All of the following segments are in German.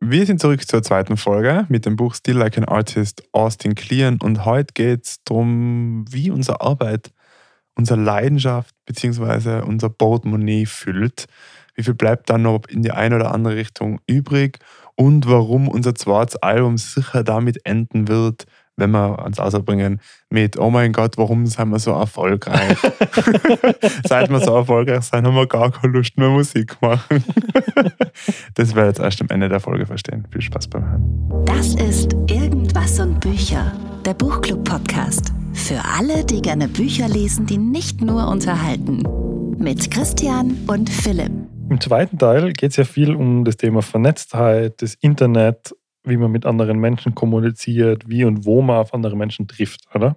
Wir sind zurück zur zweiten Folge mit dem Buch Still Like an Artist Austin Kleon und heute geht es darum, wie unsere Arbeit unsere Leidenschaft bzw. unser Portemonnaie füllt. Wie viel bleibt dann noch in die eine oder andere Richtung übrig und warum unser zweites Album sicher damit enden wird, wenn wir uns ausbringen mit, oh mein Gott, warum sind wir so erfolgreich? Seit wir so erfolgreich sind, haben wir gar keine Lust mehr Musik machen. das werdet ihr jetzt erst am Ende der Folge verstehen. Viel Spaß beim Hören. Das ist Irgendwas und Bücher, der Buchclub-Podcast. Für alle, die gerne Bücher lesen, die nicht nur unterhalten. Mit Christian und Philipp. Im zweiten Teil geht es ja viel um das Thema Vernetztheit, das Internet, wie man mit anderen Menschen kommuniziert, wie und wo man auf andere Menschen trifft, oder?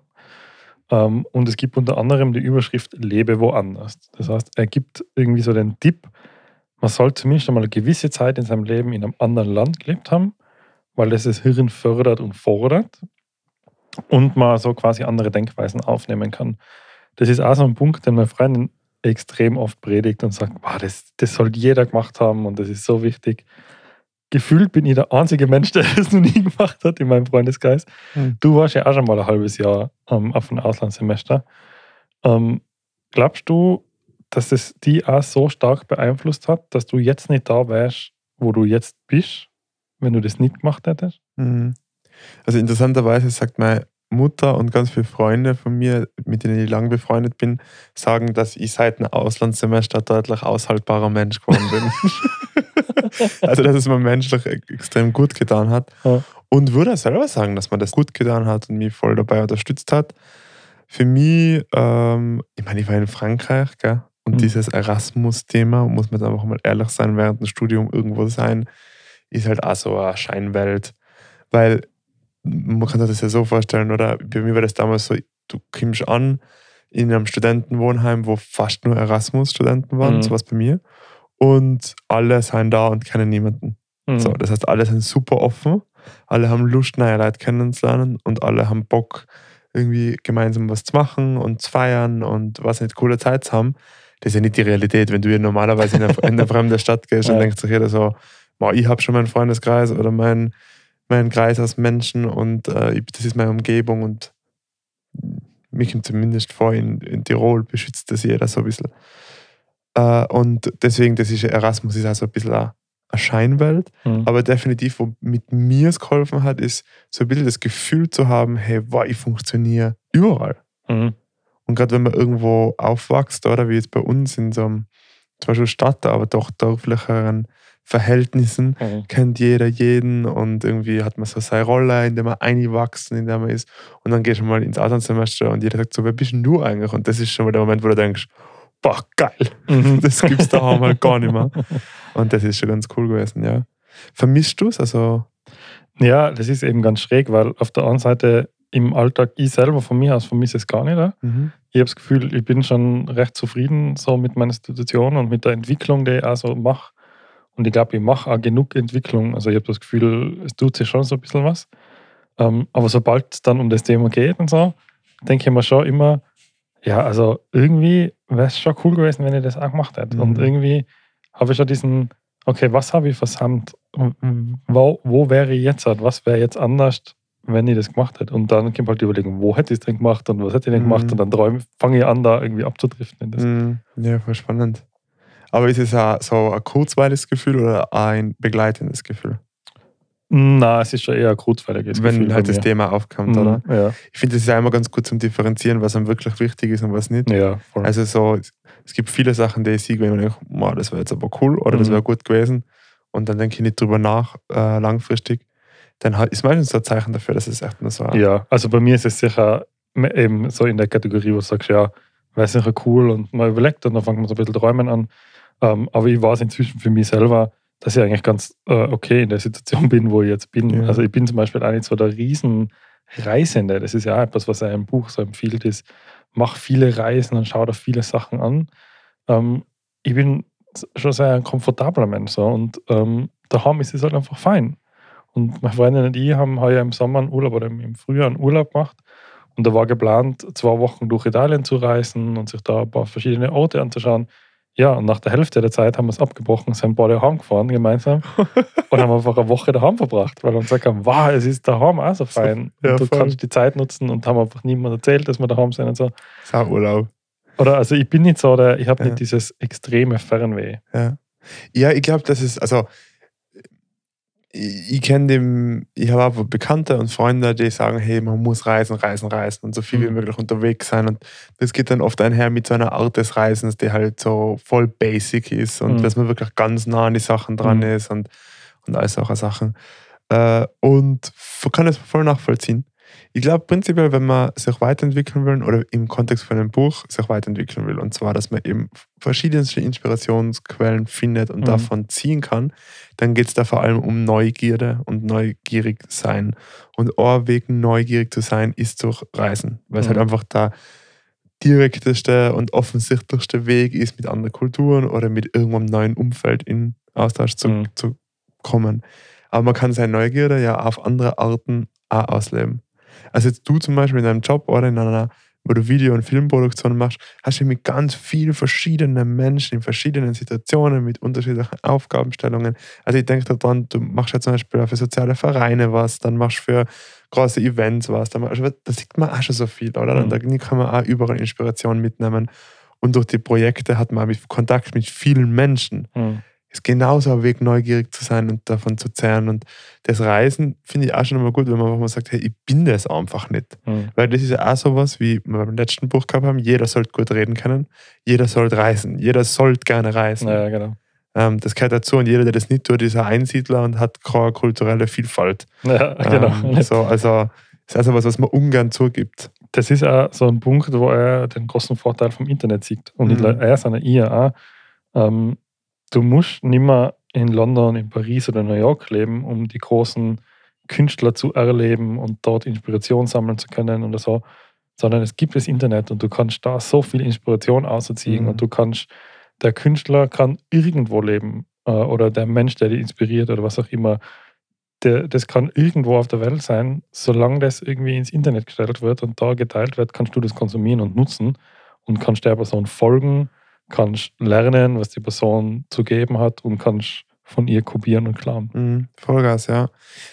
Ähm, und es gibt unter anderem die Überschrift Lebe woanders. Das heißt, er gibt irgendwie so den Tipp, man soll zumindest einmal eine gewisse Zeit in seinem Leben in einem anderen Land gelebt haben, weil das das Hirn fördert und fordert und man so quasi andere Denkweisen aufnehmen kann. Das ist auch so ein Punkt, den meine Freundin extrem oft predigt und sagt, das, das soll jeder gemacht haben und das ist so wichtig gefühlt bin ich der einzige Mensch, der das noch nie gemacht hat in meinem Freundeskreis. Mhm. Du warst ja auch schon mal ein halbes Jahr ähm, auf einem Auslandssemester. Ähm, glaubst du, dass es die auch so stark beeinflusst hat, dass du jetzt nicht da wärst, wo du jetzt bist, wenn du das nicht gemacht hättest? Mhm. Also interessanterweise sagt meine Mutter und ganz viele Freunde von mir, mit denen ich lang befreundet bin, sagen, dass ich seit einem Auslandssemester deutlich aushaltbarer Mensch geworden bin. also, dass es mir menschlich extrem gut getan hat. Ja. Und würde selber sagen, dass man das gut getan hat und mich voll dabei unterstützt hat. Für mich, ähm, ich meine, ich war in Frankreich, gell? Und mhm. dieses Erasmus-Thema, muss man jetzt einfach mal ehrlich sein, während dem Studium irgendwo sein, ist halt auch so eine Scheinwelt. Weil man kann sich das ja so vorstellen, oder bei mir war das damals so, du kommst an in einem Studentenwohnheim, wo fast nur Erasmus-Studenten waren, mhm. sowas bei mir und alle sind da und kennen niemanden. Mhm. So, das heißt, alle sind super offen, alle haben Lust, neue Leute kennenzulernen und alle haben Bock, irgendwie gemeinsam was zu machen und zu feiern und was nicht, coole Zeit zu haben. Das ist ja nicht die Realität, wenn du hier normalerweise in eine, in eine fremde Stadt gehst ja. und denkt sich jeder so, ich habe schon meinen Freundeskreis oder meinen mein Kreis aus Menschen und äh, das ist meine Umgebung und mich zumindest vor, in, in Tirol beschützt das jeder so ein bisschen. Äh, und deswegen, das ist Erasmus ist also ein bisschen eine, Scheinwelt, mhm. aber definitiv, wo mit mir es geholfen hat, ist so ein bisschen das Gefühl zu haben, hey, wow, ich funktioniere überall. Mhm. Und gerade wenn man irgendwo aufwächst, oder wie jetzt bei uns in so einem, zwar schon Stadt, aber doch dörflicheren Verhältnissen, mhm. kennt jeder jeden und irgendwie hat man so seine Rolle, in der man einwachsen, in der man ist. Und dann gehst du mal ins Auslandssemester und jeder sagt so, wer bist denn du eigentlich? Und das ist schon mal der Moment, wo du denkst, boah, geil, mhm. das gibt es da auch mal gar nicht mehr. Und das ist schon ganz cool gewesen, ja. Vermisst du es? Also ja, das ist eben ganz schräg, weil auf der einen Seite im Alltag, ich selber von mir aus vermisse es gar nicht. Mhm. Ich habe das Gefühl, ich bin schon recht zufrieden so mit meiner Institution und mit der Entwicklung, die ich auch so mache. Und ich glaube, ich mache auch genug Entwicklung. Also ich habe das Gefühl, es tut sich schon so ein bisschen was. Ähm, aber sobald es dann um das Thema geht und so, denke ich mir schon immer, ja, also irgendwie wäre es schon cool gewesen, wenn ich das auch gemacht hätte. Mhm. Und irgendwie habe ich schon diesen, okay, was habe ich versammelt? Wo, wo wäre ich jetzt? Was wäre jetzt anders, wenn ich das gemacht hätte? Und dann kommt halt die Überlegung, wo hätte ich es denn gemacht und was hätte ich denn mhm. gemacht? Und dann fange ich an, da irgendwie abzudriften. Mhm. Ja, voll spannend. Aber ist es so ein kurzweiliges Gefühl oder ein begleitendes Gefühl? Na, es ist schon eher ein kurzweiliges Wenn Gefühl halt das Thema aufkommt, mhm, oder? Ja. Ich finde, es ist ja immer ganz gut zum Differenzieren, was einem wirklich wichtig ist und was nicht. Ja, voll. Also so, es gibt viele Sachen, die ich sehe, wenn ich denke, wow, das wäre jetzt aber cool oder mhm. das wäre gut gewesen. Und dann denke ich nicht drüber nach, äh, langfristig. Dann ist meistens so ein Zeichen dafür, dass es echt nur so Ja, also bei mir ist es sicher eben so in der Kategorie, wo du sagst, ja, wäre sicher cool und mal überlegt und dann fängt man so ein bisschen träumen an. Ähm, aber ich weiß inzwischen für mich selber, dass ich eigentlich ganz äh, okay in der Situation bin, wo ich jetzt bin. Ja. Also ich bin zum Beispiel auch nicht so der Riesenreisende. Das ist ja auch etwas, was im Buch so empfiehlt, ist, mach viele Reisen und schau dir viele Sachen an. Ähm, ich bin schon sehr ein komfortabler Mensch so, und ähm, daheim ist es halt einfach fein. Und meine Freundin und ich haben heuer im Sommer einen Urlaub oder im Frühjahr einen Urlaub gemacht. Und da war geplant, zwei Wochen durch Italien zu reisen und sich da ein paar verschiedene Orte anzuschauen Ja, und nach der Hälfte der Zeit haben wir es abgebrochen, sind beide daheim gefahren gemeinsam und haben einfach eine Woche daheim verbracht, weil wir uns gesagt haben, wow, es ist daheim auch so fein. Ja, und du voll. kannst die Zeit nutzen und haben einfach niemand erzählt, dass wir daheim sind und so. Sauurlaub. Oder also ich bin nicht so der, ich habe Ja. nicht dieses extreme Fernweh. Ja, ja ich glaube, das ist, also ich, ich kenne dem, ich habe auch Bekannte und Freunde, die sagen, hey, man muss reisen, reisen, reisen und so viel wie Mhm. möglich unterwegs sein. Und das geht dann oft einher mit so einer Art des Reisens, die halt so voll basic ist und Mhm. dass man wirklich ganz nah an die Sachen dran Mhm. ist und, und all solche Sachen. Äh, und kann es voll nachvollziehen. Ich glaube prinzipiell, wenn man sich weiterentwickeln will oder im Kontext von einem Buch sich weiterentwickeln will, und zwar, dass man eben verschiedenste Inspirationsquellen findet und Mhm. davon ziehen kann, dann geht es da vor allem um Neugierde und neugierig sein. Und ein Weg, neugierig zu sein, ist durch Reisen, weil es Mhm. halt einfach der direkteste und offensichtlichste Weg ist, mit anderen Kulturen oder mit irgendeinem neuen Umfeld in Austausch zu, Mhm. zu kommen. Aber man kann seine Neugierde ja auf andere Arten auch ausleben. Also jetzt du zum Beispiel in deinem Job oder in einer, wo du Video- und Filmproduktion machst, hast du mit ganz vielen verschiedenen Menschen in verschiedenen Situationen mit unterschiedlichen Aufgabenstellungen. Also ich denke daran, du machst ja zum Beispiel auch für soziale Vereine was, dann machst du für große Events was, dann machst, da sieht man auch schon so viel, oder? Und Mhm. da kann man auch überall Inspiration mitnehmen. Und durch die Projekte hat man auch Kontakt mit vielen Menschen Mhm. Ist genauso ein Weg, neugierig zu sein und davon zu zehren. Und das Reisen finde ich auch schon immer gut, wenn man einfach mal sagt, hey, ich bin das einfach nicht. Mhm. Weil das ist ja auch sowas, wie wir beim letzten Buch gehabt haben, jeder sollte gut reden können, jeder sollte reisen, jeder sollte gerne reisen. Ja, genau. Ähm, das gehört dazu und jeder, der das nicht tut, ist ein Einsiedler und hat keine kulturelle Vielfalt. Ja, genau. Ähm, so, also das ist also was, was man ungern zugibt. das ist auch so ein Punkt, wo er den großen Vorteil vom Internet sieht. Und Mhm. er ist eine auch. Ähm, du musst nicht mehr in London, in Paris oder New York leben, um die großen Künstler zu erleben und dort Inspiration sammeln zu können oder so, sondern es gibt das Internet und du kannst da so viel Inspiration ausziehen Mhm. und du kannst, der Künstler kann irgendwo leben äh, oder der Mensch, der dich inspiriert oder was auch immer, der, das kann irgendwo auf der Welt sein, solange das irgendwie ins Internet gestellt wird und da geteilt wird, kannst du das konsumieren und nutzen und kannst der Person folgen, kannst lernen, was die Person zu geben hat und kannst von ihr kopieren und klauen. Mhm, Vollgas, ja.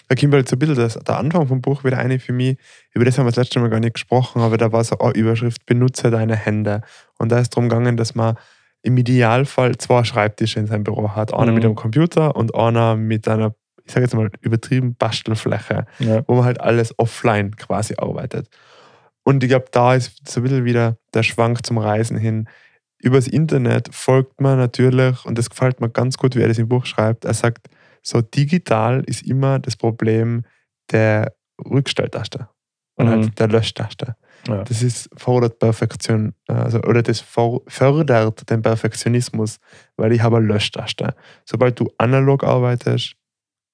Da kommt halt so ein bisschen das, der Anfang vom Buch wieder eine für mich, über das haben wir das letzte Mal gar nicht gesprochen, aber da war so eine Überschrift, benutze deine Hände. Und da ist darum gegangen, dass man im Idealfall zwei Schreibtische in seinem Büro hat. Einer Mhm. mit einem Computer und einer mit einer, ich sage jetzt mal übertrieben, Bastelfläche, Ja. wo man halt alles offline quasi arbeitet. Und ich glaube, da ist so ein bisschen wieder der Schwank zum Reisen hin. Übers Internet folgt man natürlich, und das gefällt mir ganz gut, wie er das im Buch schreibt. Er sagt, so digital ist immer das Problem der Rückstelltaste oder Mhm. halt der Löschtaste. Ja. Das ist fordert Perfektion, also, oder das fördert den Perfektionismus, weil ich habe eine Löschtaste. Sobald du analog arbeitest,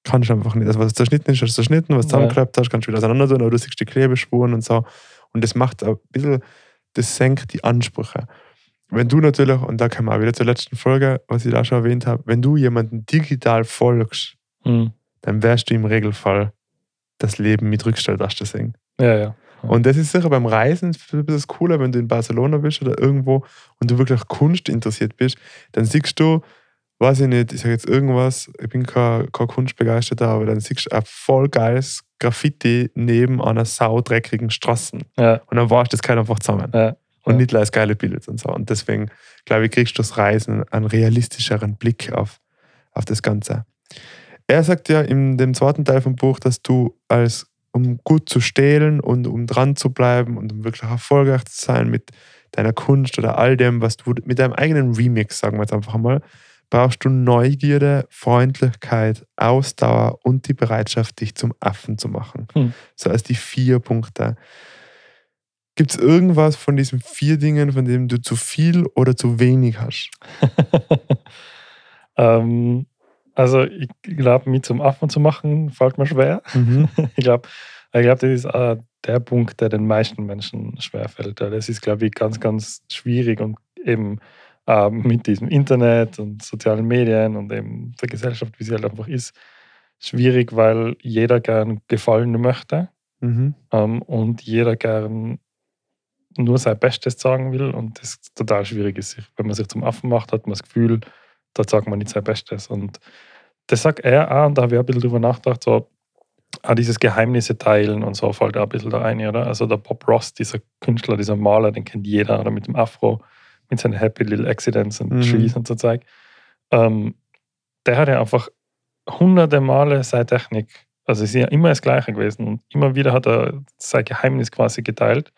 kannst du einfach nicht. Also was zerschnitten ist, hast du zerschnitten, was Ja. zusammengeklappt hast, kannst du wieder auseinander tun, aber du siehst die Klebespuren und so. Und das macht ein bisschen, das senkt die Ansprüche. Wenn du natürlich, und da kommen wir auch wieder zur letzten Folge, was ich da schon erwähnt habe, wenn du jemanden digital folgst, Mhm. dann wirst du im Regelfall das Leben mit Rückstelltaste sehen. ja, ja. Und das ist sicher beim Reisen ist das cooler, wenn du in Barcelona bist oder irgendwo und du wirklich Kunst interessiert bist, dann siehst du, weiß ich nicht, ich sage jetzt irgendwas, ich bin kein, kein Kunstbegeisterter, aber dann siehst du ein voll geiles Graffiti neben einer saudreckigen Straße. Ja, Und dann warst du das kein einfach zusammen. ja. Und Ja. nicht als geile Bilder und so. Und deswegen, glaube ich, kriegst du das Reisen einen realistischeren Blick auf, auf das Ganze. Er sagt ja in dem zweiten Teil vom Buch, dass du als um gut zu stehlen und um dran zu bleiben und um wirklich erfolgreich zu sein mit deiner Kunst oder all dem, was du mit deinem eigenen Remix, sagen wir jetzt einfach mal, brauchst du Neugierde, Freundlichkeit, Ausdauer und die Bereitschaft, dich zum Affen zu machen. Hm. So als die vier Punkte. Gibt es irgendwas von diesen vier Dingen, von dem du zu viel oder zu wenig hast? ähm, also ich glaube, mich zum Affen zu machen, fällt mir schwer. ich glaube, ich glaub, das ist äh, der Punkt, der den meisten Menschen schwerfällt. Das ist, glaube ich, ganz, ganz schwierig und eben ähm, mit diesem Internet und sozialen Medien und eben der Gesellschaft, wie sie halt einfach ist, schwierig, weil jeder gern gefallen möchte Mhm. ähm, und jeder gern nur sein Bestes sagen will und das total schwierig ist. Wenn man sich zum Affen macht, hat man das Gefühl, da sagt man nicht sein Bestes. Und das sagt er auch, und da habe ich ein bisschen drüber nachgedacht, so, auch dieses Geheimnisse teilen und so fällt auch ein bisschen da rein, oder? Also der Bob Ross, dieser Künstler, dieser Maler, den kennt jeder, oder mit dem Afro, mit seinen Happy Little Accidents und Mhm. Trees und so Zeug. Ähm, der hat ja einfach hunderte Male seine Technik, also es ist ja immer das Gleiche gewesen und immer wieder hat er sein Geheimnis quasi geteilt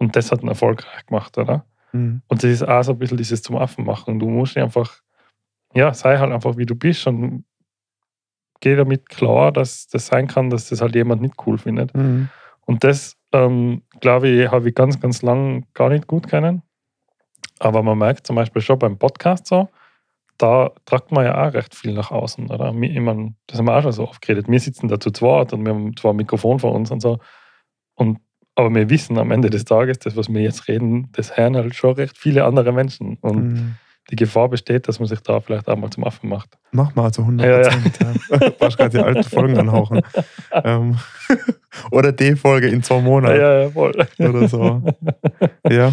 und das hat ihn erfolgreich gemacht, oder? Mhm. Und das ist auch so ein bisschen dieses zum Affen machen. Du musst einfach, ja, sei halt einfach wie du bist und geh damit klar, dass das sein kann, dass das halt jemand nicht cool findet. Mhm. Und das, ähm, glaube ich, habe ich ganz, ganz lang gar nicht gut kennen. Aber man merkt zum Beispiel schon beim Podcast so, da tragt man ja auch recht viel nach außen. Oder? Ich meine, das haben wir auch schon so oft geredet. Wir sitzen da zu zweit und wir haben zwar ein Mikrofon vor uns und so. Und, aber wir wissen am Ende des Tages, das, was wir jetzt reden, das hören halt schon recht viele andere Menschen. Und Mhm. die Gefahr besteht, dass man sich da vielleicht auch mal zum Affen macht. Mach mal zu 100 Ja, ja. Prozent. Ja, Du brauchst gerade die alten Folgen anhauchen. ähm, oder die Folge in zwei Monaten Ja, ja, voll. oder so. Ja,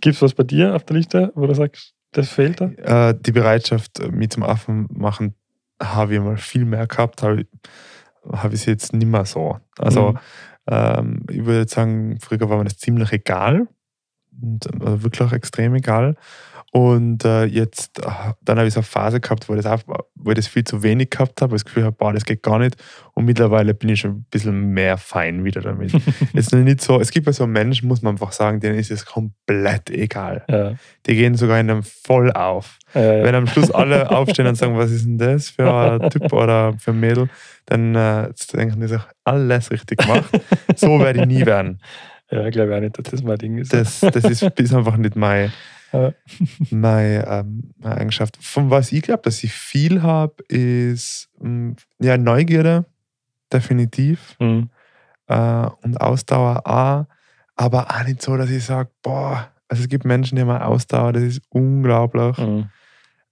Gibt es was bei dir auf der Liste, wo du sagst, das fehlt da? äh, die Bereitschaft, mich zum Affen machen, habe ich mal viel mehr gehabt, habe ich, habe ich sie jetzt nicht mehr so. Also, Mhm. Ähm, ich würde sagen, früher war mir das ziemlich egal. Und, äh, wirklich extrem egal. Und äh, jetzt, äh, dann habe ich so eine Phase gehabt, wo ich, das auch, wo ich das viel zu wenig gehabt habe, weil ich das Gefühl habe, boah, das geht gar nicht. Und mittlerweile bin ich schon ein bisschen mehr fein wieder damit. ist nicht so, es gibt ja so Menschen, muss man einfach sagen, denen ist es komplett egal. Ja. Die gehen sogar in einem voll auf. Ja, Wenn am Schluss alle aufstehen und sagen, was ist denn das für ein Typ oder für ein Mädel, dann äh, denken die sich, alles richtig gemacht. So werde ich nie werden. ja, ich glaube auch nicht, dass das mein Ding ist. Das, das ist, ist einfach nicht meine, Ja. meine, ähm, meine Eigenschaft. Von was ich glaube, dass ich viel habe, ist mh, ja, Neugierde, definitiv. Mhm. Äh, und Ausdauer auch. Aber auch nicht so, dass ich sage, boah, also es gibt Menschen, die haben Ausdauer, das ist unglaublich. Mhm.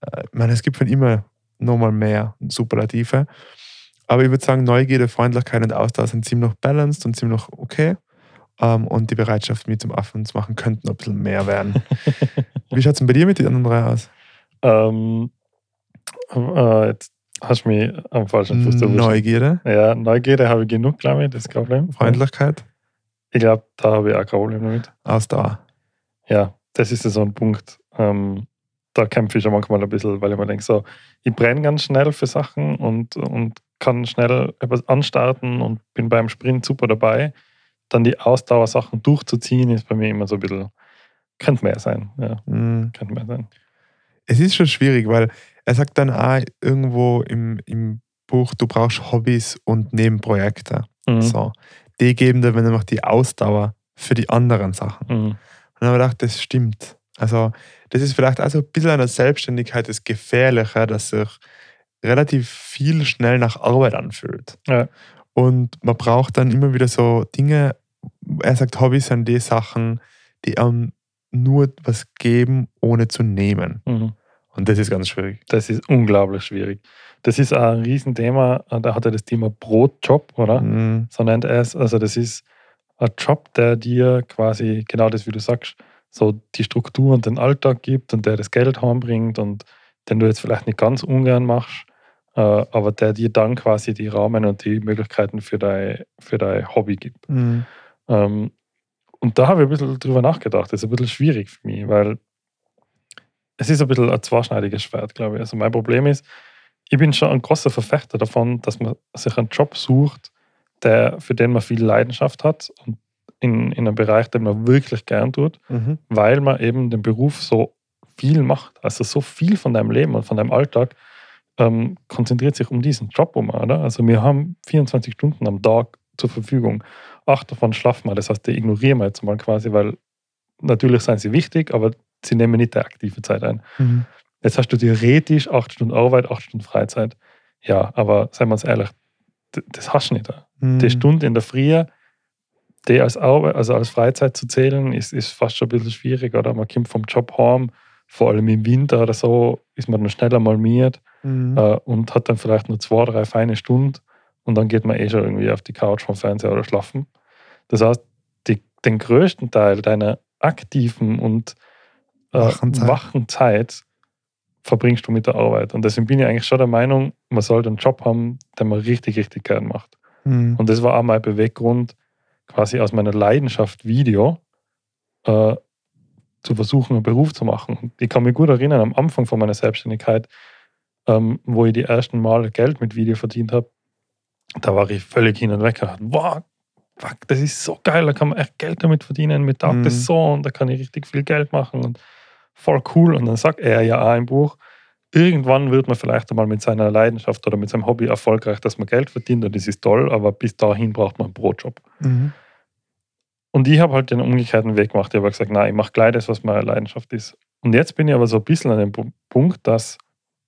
Äh, Ich meine, es gibt von immer nochmal mehr Superlative. Aber ich würde sagen, Neugierde, Freundlichkeit und Ausdauer sind ziemlich balanced und ziemlich okay. Ähm, und die Bereitschaft, mich zum Affen zu machen, könnte noch ein bisschen mehr werden. Wie schaut es denn bei dir mit den anderen drei aus? Ähm, äh, jetzt hast du mich am falschen Fuß erwischt. Neugierde, Ja, Neugierde habe ich genug, glaube ich, das ist kein Problem. Freundlichkeit, Ich glaube, da habe ich auch kein Problem damit. Ausdauer. Ja, das ist ja so ein Punkt. Ähm, da kämpfe ich schon manchmal ein bisschen, weil ich mir denke, so, ich brenne ganz schnell für Sachen und, und kann schnell etwas anstarten und bin beim Sprint super dabei. Dann die Ausdauersachen durchzuziehen, ist bei mir immer so ein bisschen, könnte mehr sein. Ja, Mm. könnte mehr sein. Es ist schon schwierig, weil er sagt dann auch irgendwo im, im Buch, du brauchst Hobbys und Nebenprojekte. Mhm. So. Die geben dir, wenn du noch die Ausdauer für die anderen Sachen. Mhm. Und dann habe ich gedacht, das stimmt. Also, das ist vielleicht auch so ein bisschen an der Selbstständigkeit das Gefährliche, dass sich relativ viel schnell nach Arbeit anfühlt. Ja. Und man braucht dann immer wieder so Dinge, er sagt, Hobbys sind die Sachen, die einem nur was geben, ohne zu nehmen. Mhm. Und das ist ganz schwierig. Das ist unglaublich schwierig. Das ist ein Riesenthema. Da hat er das Thema Brotjob, oder? Mhm. So nennt er es. Also, das ist ein Job, der dir quasi, genau das, wie du sagst, so die Struktur und den Alltag gibt und der das Geld heimbringt und den du jetzt vielleicht nicht ganz ungern machst, äh, aber der dir dann quasi die Rahmen und die Möglichkeiten für dein, für dein Hobby gibt. Mhm. Ähm, und da habe ich ein bisschen drüber nachgedacht. Das ist ein bisschen schwierig für mich, weil es ist ein bisschen ein zweischneidiges Schwert, glaube ich. Also mein Problem ist, ich bin schon ein großer Verfechter davon, dass man sich einen Job sucht, der, für den man viel Leidenschaft hat und in, in einem Bereich, den man wirklich gern tut, Mhm. weil man eben den Beruf so viel macht. Also so viel von deinem Leben und von deinem Alltag ähm, konzentriert sich um diesen Job um, oder? Also wir haben 24 Stunden am Tag zur Verfügung. Acht davon schlafen wir. Das heißt, die ignorieren wir jetzt mal quasi, weil natürlich sind sie wichtig, aber sie nehmen nicht die aktive Zeit ein. Mhm. Jetzt hast du theoretisch acht Stunden Arbeit, acht Stunden Freizeit. Ja, aber seien wir uns ehrlich, das hast du nicht. Mhm. Die Stunde in der Früh, die als Arbeit, also als Freizeit zu zählen, ist, ist fast schon ein bisschen schwierig, oder? Man kommt vom Job heim, vor allem im Winter oder so, ist man dann schneller malmiert Mhm. äh, und hat dann vielleicht nur zwei, drei feine Stunden und dann geht man eh schon irgendwie auf die Couch vom Fernseher oder schlafen. Das heißt, die, den größten Teil deiner aktiven und äh, Wachen Zeit. wachen Zeit verbringst du mit der Arbeit. Und deswegen bin ich eigentlich schon der Meinung, man sollte einen Job haben, den man richtig, richtig gern macht. Mhm. Und das war auch mein Beweggrund, quasi aus meiner Leidenschaft Video äh, zu versuchen, einen Beruf zu machen. Ich kann mich gut erinnern, am Anfang von meiner Selbstständigkeit, ähm, wo ich die ersten Male Geld mit Video verdient habe, da war ich völlig hin und weg. Ich dachte, wow, fuck, das ist so geil, da kann man echt Geld damit verdienen. Mir taugt Mhm. das so und da kann ich richtig viel Geld machen und voll cool. Und dann sagt er ja auch im Buch, irgendwann wird man vielleicht einmal mit seiner Leidenschaft oder mit seinem Hobby erfolgreich, dass man Geld verdient und das ist toll, aber bis dahin braucht man einen Brotjob. Mhm. Und ich habe halt den umgekehrten Weg gemacht. Ich habe gesagt, nein, ich mache gleich das, was meine Leidenschaft ist. Und jetzt bin ich aber so ein bisschen an dem Pu- Punkt, dass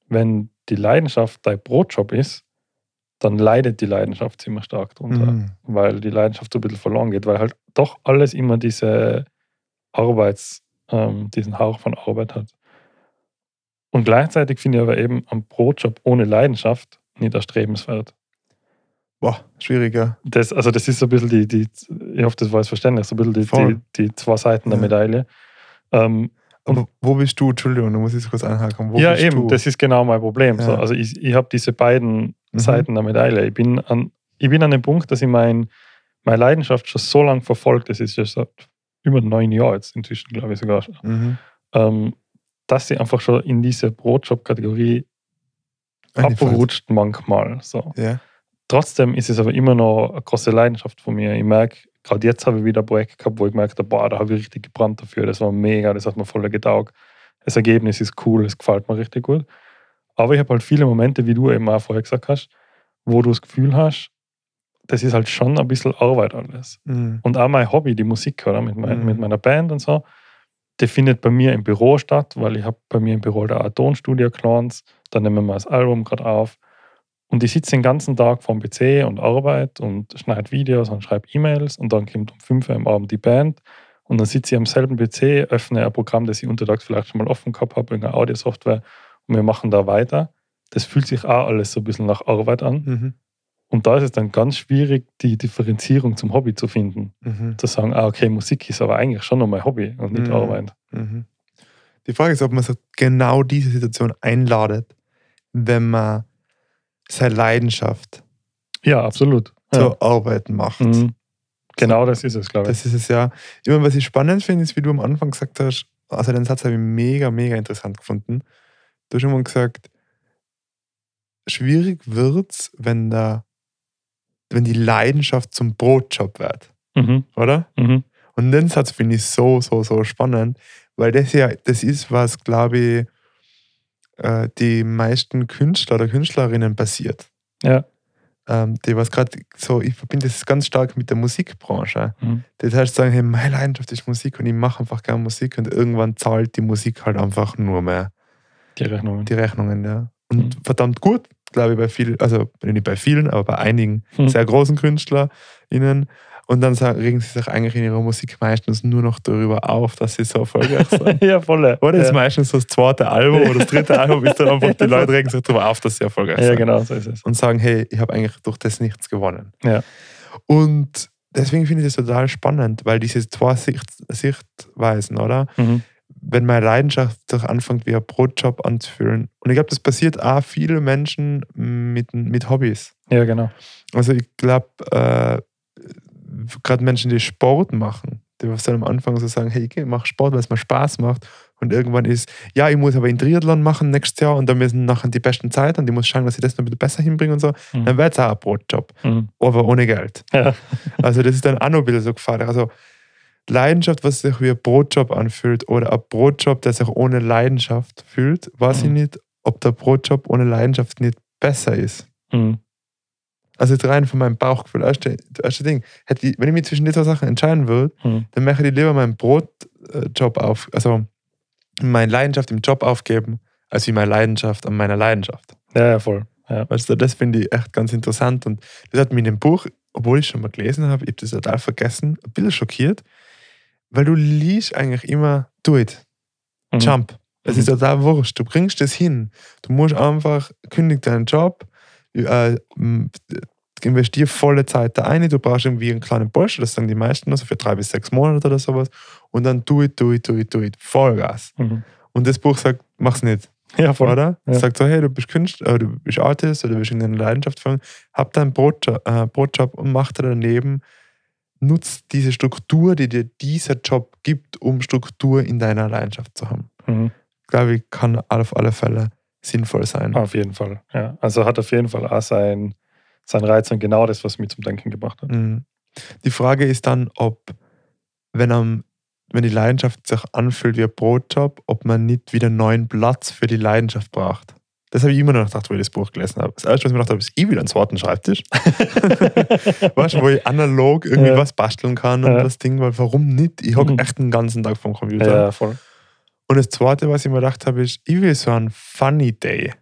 wenn die Leidenschaft dein Brotjob ist, dann leidet die Leidenschaft ziemlich stark drunter, Mhm. weil die Leidenschaft so ein bisschen verloren geht, weil halt doch alles immer diese Arbeits, ähm, diesen Hauch von Arbeit hat. Und gleichzeitig finde ich aber eben am Brotjob ohne Leidenschaft nicht erstrebenswert. Boah, schwieriger. Das, also das ist so ein bisschen die, die ich hoffe, das war jetzt verständlich, so ein bisschen die, die, die zwei Seiten der Ja. Medaille. Ähm, Aber wo bist du? Entschuldigung, du musst jetzt kurz einhaken. Wo ja, eben, du? das ist genau mein Problem. So, Ja. also ich, ich habe diese beiden Mhm. Seiten der Medaille. Ich bin, an, ich bin an dem Punkt, dass ich mein, meine Leidenschaft schon so lange verfolgt, das ist ja seit über neun Jahren jetzt inzwischen, glaube ich sogar, Mhm. ähm, dass sie einfach schon in diese Brotjob-Kategorie abrutscht manchmal. So. Ja. Trotzdem ist es aber immer noch eine große Leidenschaft von mir. Ich merke, gerade jetzt habe ich wieder ein Projekt gehabt, wo ich gemerkt habe, boah, da habe ich richtig gebrannt dafür. Das war mega, das hat mir voll getaugt. Das Ergebnis ist cool, es gefällt mir richtig gut. Aber ich habe halt viele Momente, wie du eben auch vorher gesagt hast, wo du das Gefühl hast, das ist halt schon ein bisschen Arbeit alles. Mhm. Und auch mein Hobby, die Musik, oder? Mit, mein, Mhm. mit meiner Band und so, die findet bei mir im Büro statt, weil ich habe bei mir im Büro da ein Tonstudio Clans, dann nehmen wir das Album gerade auf. Und ich sitze den ganzen Tag vorm PC und arbeite und schneide Videos und schreibe E-Mails und dann kommt um 5 Uhr am Abend die Band und dann sitze ich am selben PC, öffne ein Programm, das ich untertags vielleicht schon mal offen gehabt habe, irgendeine Audiosoftware und wir machen da weiter. Das fühlt sich auch alles so ein bisschen nach Arbeit an. Mhm. Und da ist es dann ganz schwierig, die Differenzierung zum Hobby zu finden Mhm. zu sagen, ah, okay, Musik ist aber eigentlich schon noch mein Hobby und nicht Mhm. Arbeit. Mhm. Die Frage ist, ob man so genau diese Situation einladet, wenn man seine Leidenschaft Ja, absolut. Ja. zur Arbeit macht. Mhm. Genau das ist es, glaube ich. Das ist es ja. Immer was ich spannend finde, ist, wie du am Anfang gesagt hast, also den Satz habe ich mega, mega interessant gefunden. Du hast immer gesagt, schwierig wird's, wenn da, wenn die Leidenschaft zum Brotjob wird, Mhm. oder? Mhm. Und den Satz finde ich so, so, so spannend, weil das ja, das ist, was, glaube ich, äh, die meisten Künstler oder Künstlerinnen passiert. Ja. Ähm, die was gerade so, ich verbinde das ganz stark mit der Musikbranche. Mhm. Das heißt, sagen, hey, meine Leidenschaft ist Musik und ich mache einfach gerne Musik und irgendwann zahlt die Musik halt einfach nur mehr Die Rechnungen. die Rechnungen, ja. Und Mhm. verdammt gut, glaube ich, bei vielen, also nicht bei vielen, aber bei einigen Mhm. sehr großen KünstlerInnen. Und dann regen sie sich eigentlich in ihrer Musik meistens nur noch darüber auf, dass sie so erfolgreich sind. ja, voll. Oder ist ja. meistens das zweite Album oder das dritte Album, ist dann einfach, die Leute regen sich darüber auf, dass sie erfolgreich ja, sind. genau, so ist es. Und sagen, hey, ich habe eigentlich durch das nichts gewonnen. Ja. Und deswegen finde ich das total spannend, weil diese zwei Sicht, Sichtweisen, oder? Mhm. wenn meine Leidenschaft sich anfängt, wie ein Brotjob anzufühlen. Und ich glaube, das passiert auch viele Menschen mit, mit Hobbys. Ja, genau. Also ich glaube, äh, gerade Menschen, die Sport machen, die was dann am Anfang so sagen, hey, ich mache Sport, weil es mir Spaß macht. Und irgendwann ist, ja, ich muss aber einen Triathlon machen nächstes Jahr und dann müssen nachher die besten Zeiten und ich muss schauen, dass ich das noch ein bisschen besser hinbringe und so. Mhm. Dann wird es auch ein Brotjob, Mhm. aber ohne Geld. Ja. Also das ist dann auch noch ein bisschen so gefährlich. Also Leidenschaft, was sich wie ein Brotjob anfühlt oder ein Brotjob, der sich ohne Leidenschaft fühlt, weiß ich Mhm. nicht, ob der Brotjob ohne Leidenschaft nicht besser ist. Mhm. Also jetzt rein von meinem Bauchgefühl. Das erste, das erste Ding, hätte ich, wenn ich mich zwischen den zwei Sachen entscheiden würde, Mhm. dann möchte ich lieber meinen Brotjob auf, also meine Leidenschaft im Job aufgeben, als wie meine Leidenschaft an meiner Leidenschaft. Ja, ja, voll. Ja. Weißt du, das finde ich echt ganz interessant. Und das hat mich in dem Buch, obwohl ich schon mal gelesen habe, ich habe das total vergessen, ein bisschen schockiert, weil du liest eigentlich immer, do it, Mhm. jump. Es Mhm. ist total wurscht. Du bringst das hin. Du musst einfach, kündig deinen Job, äh, investiere volle Zeit da ein, du brauchst irgendwie einen kleinen Porsche, das sagen die meisten, also für drei bis sechs Monate oder sowas, und dann do it, do it, do it, do it, Vollgas. Mhm. Und das Buch sagt, mach's nicht, Ja, voll. oder? Ja. Sagt so, hey, du bist Künstler, oder du bist Artist oder du bist irgendeine Leidenschaft fangen, hab deinen Brotjob, äh, Brotjob und mach da daneben, nutz diese Struktur, die dir dieser Job gibt, um Struktur in deiner Leidenschaft zu haben. Mhm. Glaube ich, kann auf alle Fälle sinnvoll sein. Auf jeden Fall. Ja. Also hat auf jeden Fall auch sein, sein Reiz und genau das, was mich zum Denken gebracht hat. Mhm. Die Frage ist dann, ob, wenn, am, wenn die Leidenschaft sich anfühlt wie ein Brotjob, ob man nicht wieder neuen Platz für die Leidenschaft braucht. Das habe ich immer noch gedacht, wo ich das Buch gelesen habe. Das erste, was ich mir gedacht habe, ist, ich will einen zweiten Schreibtisch. weißt du, wo ich analog irgendwie Ja. was basteln kann und Ja. das Ding, weil warum nicht? Ich hocke Mhm. echt den ganzen Tag vom Computer. Ja, voll. Und das zweite, was ich mir gedacht habe, ist, ich will so einen Funny Day.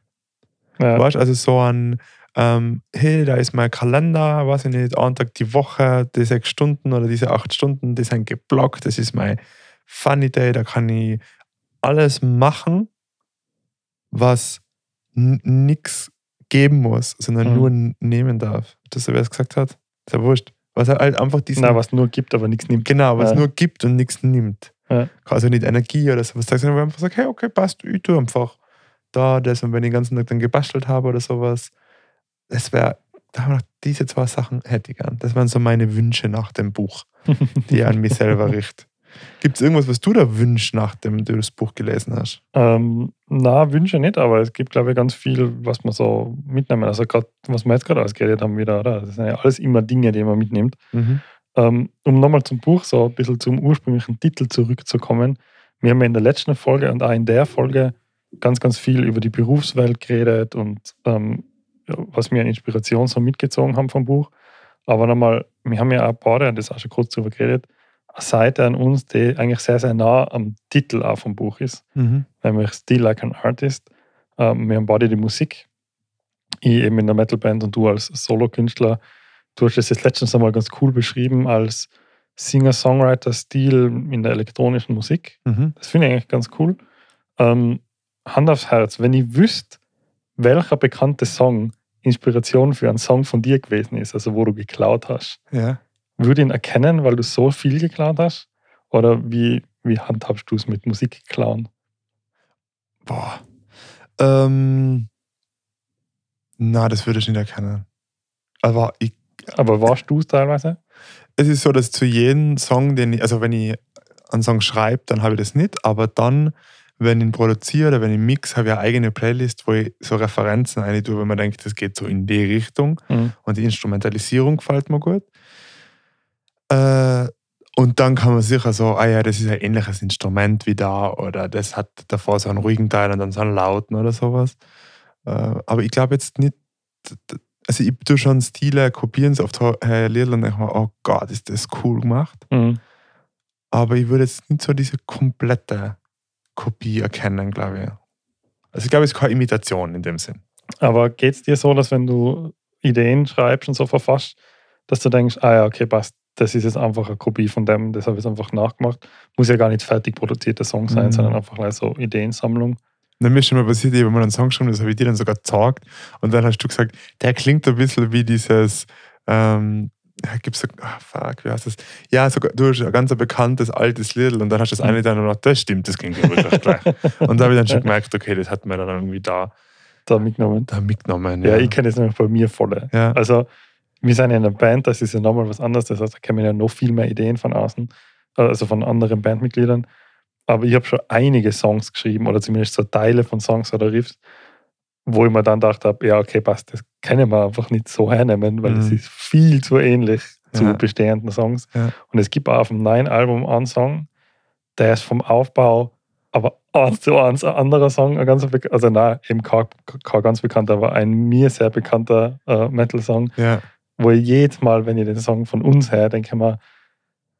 Ja. Weißt also so ein, ähm, hey, da ist mein Kalender, weiß ich nicht, einen Tag die Woche, die sechs Stunden oder diese acht Stunden, die sind geblockt, das ist mein Funny Day, da kann ich alles machen, was nichts geben muss, sondern Mhm. nur nehmen darf. Das ist, wer es gesagt hat? Ist ja wurscht. Was halt einfach diesen, Na, was nur gibt, aber nichts nimmt. genau, was Ja. nur gibt und nichts nimmt. Ja. Also nicht Energie oder sowas, sondern einfach sagt, hey, okay, passt, ich tue einfach da, das und wenn ich den ganzen Tag dann gebastelt habe oder sowas, das wäre, da haben wir gedacht, diese zwei Sachen hätte ich gern. Das waren so meine Wünsche nach dem Buch, die ich an mich selber richte. Gibt es irgendwas, was du da wünschst, nachdem du das Buch gelesen hast? Ähm, na, Wünsche nicht, aber es gibt, glaube ich, ganz viel, was man so mitnehmen. Also gerade, was wir jetzt gerade ausgeredet haben wieder, oder? Das sind ja alles immer Dinge, die man mitnimmt. Ähm, um nochmal zum Buch, so ein bisschen zum ursprünglichen Titel zurückzukommen. Wir haben ja in der letzten Folge und auch in der Folge ganz, ganz viel über die Berufswelt geredet und ähm, was wir an Inspiration so mitgezogen haben vom Buch. Aber nochmal, wir haben ja auch ein paar, und das auch schon kurz darüber geredet, eine Seite an uns, die eigentlich sehr, sehr nah am Titel auch vom Buch ist Mhm. nämlich Still Like an Artist. Ähm, wir haben beide die Musik. Ich eben in der Metalband und du als Solokünstler. Du hast es jetzt letztens einmal ganz cool beschrieben als Singer-Songwriter-Stil in der elektronischen Musik. Mhm. Das finde ich eigentlich ganz cool. Ähm, Hand aufs Herz, wenn ich wüsste, welcher bekannte Song Inspiration für einen Song von dir gewesen ist, also wo du geklaut hast, Ja. würde ich ihn erkennen, weil du so viel geklaut hast? Oder wie, wie handhabst du es mit Musik klauen? Boah. Ähm, na, das würde ich nicht erkennen. Aber ich, Aber warst du es teilweise? es ist so, dass zu jedem Song, den ich, also wenn ich einen Song schreibe, dann habe ich das nicht, aber dann, wenn ich ihn produziere oder wenn ich mix, habe ich eine eigene Playlist, wo ich so Referenzen rein tue, wenn man denkt, das geht so in die Richtung Mhm. und die Instrumentalisierung gefällt mir gut. Äh, und dann kann man sicher so, ah ja, das ist ein ähnliches Instrument wie da oder das hat davor so einen ruhigen Teil und dann so einen lauten oder sowas. Äh, aber ich glaube jetzt nicht, also ich tue schon Stile kopieren, so oft äh, Lieder und denke mir, oh Gott, ist das cool gemacht. Mhm. Aber ich würde jetzt nicht so diese komplette Kopie erkennen, glaube ich. Also ich glaube, es ist keine Imitation in dem Sinn. Aber geht es dir so, dass wenn du Ideen schreibst und so verfasst, dass du denkst, ah ja, okay, passt, das ist jetzt einfach eine Kopie von dem, das habe ich jetzt einfach nachgemacht. Muss ja gar nicht fertig produzierter Song sein, Mhm. sondern einfach so Ideensammlung. Mir ist schon mal passiert, ich habe mal einen Song geschrieben, das habe ich dir dann sogar gezeigt. Und dann hast du gesagt, der klingt ein bisschen wie dieses, ähm, ja, gibt's so, ah, fuck, wie heißt das? Ja, sogar, du hast ein ganz bekanntes altes Lied und dann hast du das eine dann noch, das stimmt, das klingt ja wirklich gleich. Und da habe ich dann schon gemerkt, okay, das hat man dann irgendwie da, Da mitgenommen. da mitgenommen. Ja, ich kenne es nämlich bei mir voll. ja. Also, wir sind ja in einer Band, das ist ja nochmal was anderes. Das heißt, da kennen wir ja noch viel mehr Ideen von außen, also von anderen Bandmitgliedern. Aber ich habe schon einige Songs geschrieben oder zumindest so Teile von Songs oder Riffs, wo ich mir dann gedacht habe, ja, okay, passt, das können wir einfach nicht so hernehmen, weil es Mhm. ist viel zu ähnlich zu Ja. bestehenden Songs. Ja. Und es gibt auch auf dem neuen Album einen Song, der ist vom Aufbau aber eins zu eins ein anderer Song, ein ganz also nein, eben kein, kein ganz bekannter, aber ein mir sehr bekannter äh, Metal-Song, ja. wo ich jedes Mal, wenn ich den Song von uns her, denke ich mir,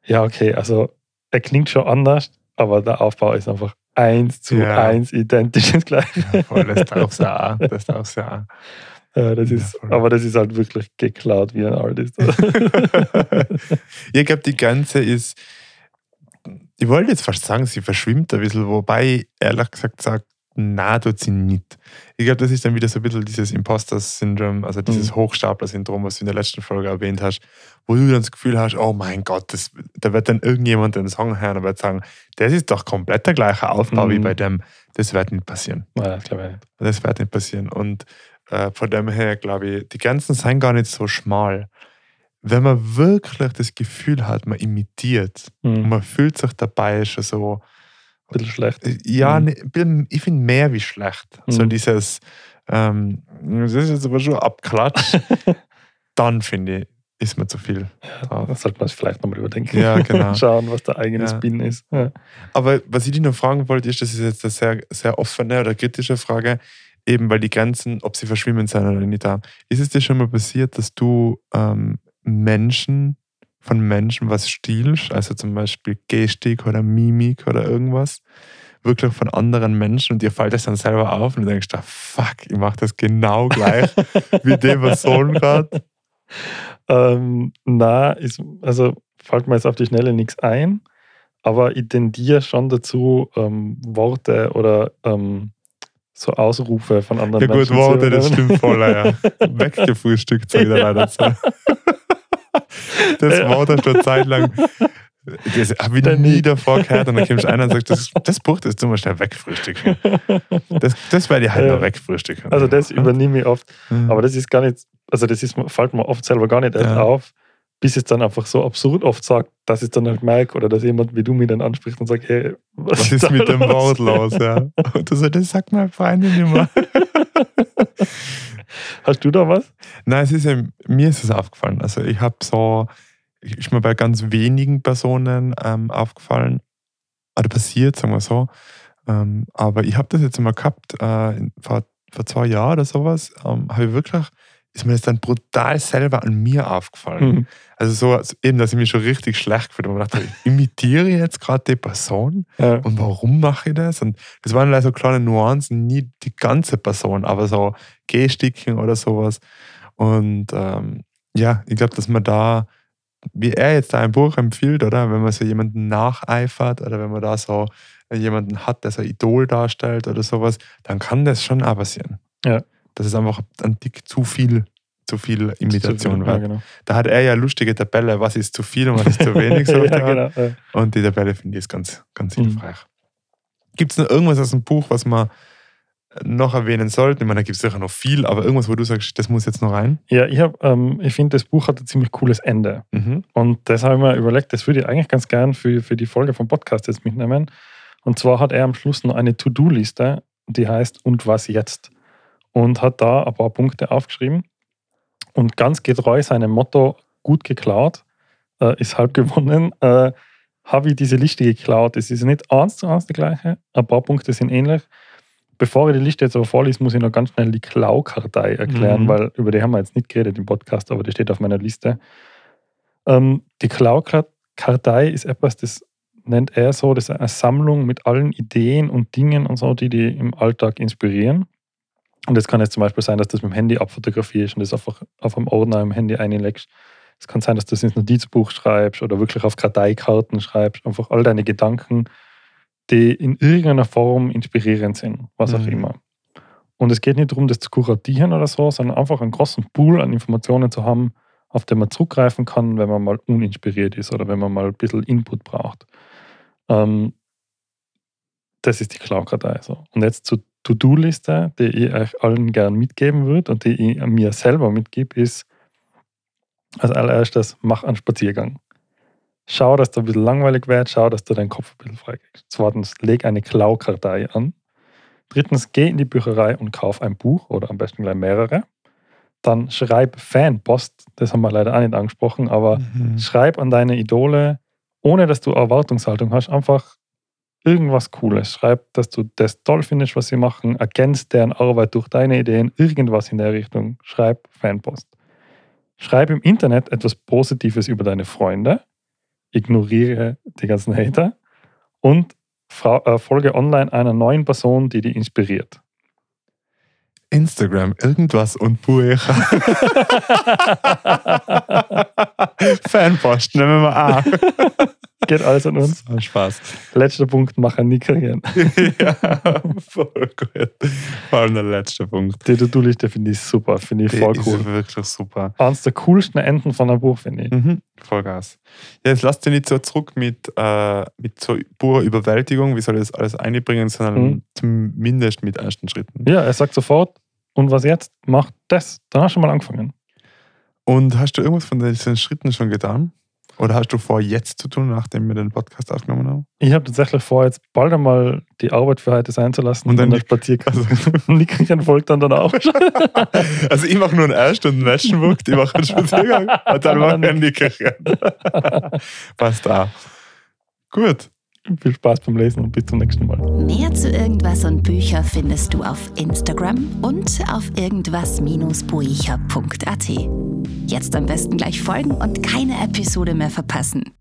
ja, okay, also er klingt schon anders, aber der Aufbau ist einfach eins zu Ja. eins identisch das gleiche. ja voll, das darf's ja auch. Das darf's ja auch. Ja, das Ja, ist, voll. aber das ist halt wirklich geklaut wie ein Artist. ich glaube, die ganze ist, ich wollte jetzt fast sagen, sie verschwimmt ein bisschen, wobei ich ehrlich gesagt sage, na, tut sie nicht. Ich glaube, das ist dann wieder so ein bisschen dieses Imposter-Syndrom, also dieses Mhm. Hochstapler-Syndrom, was du in der letzten Folge erwähnt hast, wo du dann das Gefühl hast, oh mein Gott, das, da wird dann irgendjemand den Song hören und wird sagen, das ist doch komplett der gleiche Aufbau wie Mhm. bei dem. Das wird nicht passieren. Naja, das glaube ich nicht. Das wird nicht passieren. Und äh, von dem her, glaube ich, die Grenzen sind gar nicht so schmal. Wenn man wirklich das Gefühl hat, man imitiert und Mhm. man fühlt sich dabei schon so, Ein bisschen schlecht. ja, Mhm. ne, ich finde mehr wie schlecht. So Mhm. dieses, ähm, das ist jetzt aber schon Abklatsch. dann finde ich, ist mir zu viel. Ja, das sollte man vielleicht nochmal überdenken. Ja, genau. Schauen, was der eigene Ja. Spin ist. Ja. Aber was ich dich noch fragen wollte, ist, das ist jetzt eine sehr, sehr offene oder kritische Frage, eben weil die Grenzen, ob sie verschwimmen sind oder nicht da. Ist es dir schon mal passiert, dass du ähm, Menschen, von Menschen was stiehlst, also zum Beispiel Gestik oder Mimik oder irgendwas, wirklich von anderen Menschen und dir fällt das dann selber auf und du denkst, ah, fuck, ich mache das genau gleich wie die Person gerade. Ähm, na, ist, also fällt mir jetzt auf die Schnelle nichts ein, aber ich tendiere schon dazu, ähm, Worte oder ähm, so Ausrufe von anderen Ja gut, Menschen Worte, zu das übernehmen. stimmt voll, ja. Weggefrühstückt, ich dir leider. Das Ja. Wort hast du eine Zeit lang. Das habe ich Dann nie davor gehört. Und dann kommst du einer und sagst, das, das Buch, das tun wir schnell wegfrühstücken. Das, das werde ich halt Ja. noch wegfrühstücken. Also das übernehme ich oft, aber das ist gar nicht, also das ist, fällt mir oft selber gar nicht Ja. auf, bis es dann einfach so absurd oft sagt, dass ich es dann halt merke oder dass jemand wie du mich dann anspricht und sagt, hey, was, Was ist da mit dem los? Wort los? Ja. Und du so, das sagt mein Freund nicht mehr. Hast du da was? Nein, es ist ja, mir ist es aufgefallen. Also ich habe so, ist mir bei ganz wenigen Personen ähm, aufgefallen, oder passiert, sagen wir so. Ähm, aber ich habe das jetzt mal gehabt, äh, vor, vor zwei Jahren oder sowas, ähm, habe ich wirklich, ist mir das dann brutal selber an mir aufgefallen. Mhm. Also so, eben, dass ich mich schon richtig schlecht gefühlt habe. Und dachte, ich imitiere jetzt gerade die Person Ja. und warum mache ich das? Und das waren leider so kleine Nuancen, nie die ganze Person, aber so Gestiken oder sowas. Und ähm, ja, ich glaube, dass man da, wie er jetzt da ein Buch empfiehlt, oder wenn man so jemanden nacheifert oder wenn man da so jemanden hat, der so ein Idol darstellt oder sowas, dann kann das schon auch passieren. Ja. Das ist einfach ein Tick zu viel, zu viel Imitation ja, wird. genau. Da hat er ja lustige Tabelle, was ist zu viel und was ist zu wenig. So ja, genau. ja. Und die Tabelle finde ich ist ganz, ganz Mhm. hilfreich. Gibt es noch irgendwas aus dem Buch, was man noch erwähnen sollte? Ich meine, da gibt es sicher noch viel, aber irgendwas, wo du sagst, das muss jetzt noch rein? Ja, ich, hab, ähm, ich finde, das Buch hat ein ziemlich cooles Ende. Mhm. Und das habe ich mir überlegt, das würde ich eigentlich ganz gern für, für die Folge vom Podcast jetzt mitnehmen. Und zwar hat er am Schluss noch eine To-Do-Liste, die heißt Und was jetzt? Und hat da ein paar Punkte aufgeschrieben. Und ganz getreu seinem Motto, gut geklaut, äh, ist halb gewonnen, äh, habe ich diese Liste geklaut. Es ist nicht eins zu eins die gleiche, ein paar Punkte sind ähnlich. Bevor ich die Liste jetzt aber vorlese, muss ich noch ganz schnell die Klau-Kartei erklären, Mhm. weil über die haben wir jetzt nicht geredet im Podcast, aber die steht auf meiner Liste. Ähm, die Klau-Kartei ist etwas, das nennt er so, das ist eine Sammlung mit allen Ideen und Dingen und so, die die im Alltag inspirieren. Und das kann jetzt zum Beispiel sein, dass du das mit dem Handy abfotografierst und das einfach auf einem Ordner im Handy einlegst. Es kann sein, dass du das ins Notizbuch schreibst oder wirklich auf Karteikarten schreibst. Einfach all deine Gedanken, die in irgendeiner Form inspirierend sind, was auch Mhm. immer. Und es geht nicht darum, das zu kuratieren oder so, sondern einfach einen großen Pool an Informationen zu haben, auf den man zurückgreifen kann, wenn man mal uninspiriert ist oder wenn man mal ein bisschen Input braucht. Ähm, das ist die Cloud-Kartei. So. Und jetzt zur To-Do-Liste, die ich euch allen gern mitgeben würde und die ich mir selber mitgebe, ist als allererstes, mach einen Spaziergang. Schau, dass du ein bisschen langweilig wird, schau, dass du deinen Kopf ein bisschen freikriegst. Zweitens, leg eine Klau-Kartei an. Drittens, geh in die Bücherei und kauf ein Buch oder am besten gleich mehrere. Dann schreib Fanpost, das haben wir leider auch nicht angesprochen, aber Mhm. schreib an deine Idole, ohne dass du Erwartungshaltung hast, einfach irgendwas Cooles. Schreib, dass du das toll findest, was sie machen, ergänzt deren Arbeit durch deine Ideen, irgendwas in der Richtung. Schreib Fanpost. Schreib im Internet etwas Positives über deine Freunde. Ignoriere die ganzen Hater. Und äh, folge online einer neuen Person, die dich inspiriert. Instagram, irgendwas und Buch. Fanpost, nehmen wir an. Geht alles an uns. Spaß. Letzter Punkt, machen Nickerchen. ja, voll gut. Vor allem der letzte Punkt. Die Tutu-Liste finde ich super, finde ich voll Die cool. Ist wirklich super. Eines der coolsten Enden von einem Buch, finde ich. Mhm. Vollgas. Ja, jetzt lass dich nicht so zurück mit, äh, mit so purer Überwältigung, wie soll ich das alles einbringen, sondern Mhm. zumindest mit ersten Schritten. Ja, er sagt sofort, und was jetzt? Mach das. Dann hast du schon mal angefangen. Und hast du irgendwas von diesen Schritten schon getan? Oder hast du vor, jetzt zu tun, nachdem wir den Podcast aufgenommen haben? Ich habe tatsächlich vor, jetzt bald einmal die Arbeit für heute sein zu lassen Und dann der Nick- Spaziergang. Also, Nickerchen folgt dann danach. also ich mache nur einen ersten und einen letzten Punkt, ich mache einen Spaziergang und dann mache ich einen Nickerchen. Passt auch. Gut. Viel Spaß beim Lesen und bis zum nächsten Mal. Mehr zu irgendwas und Bücher findest du auf Instagram und auf irgendwas-buecher.at. Jetzt am besten gleich folgen und keine Episode mehr verpassen.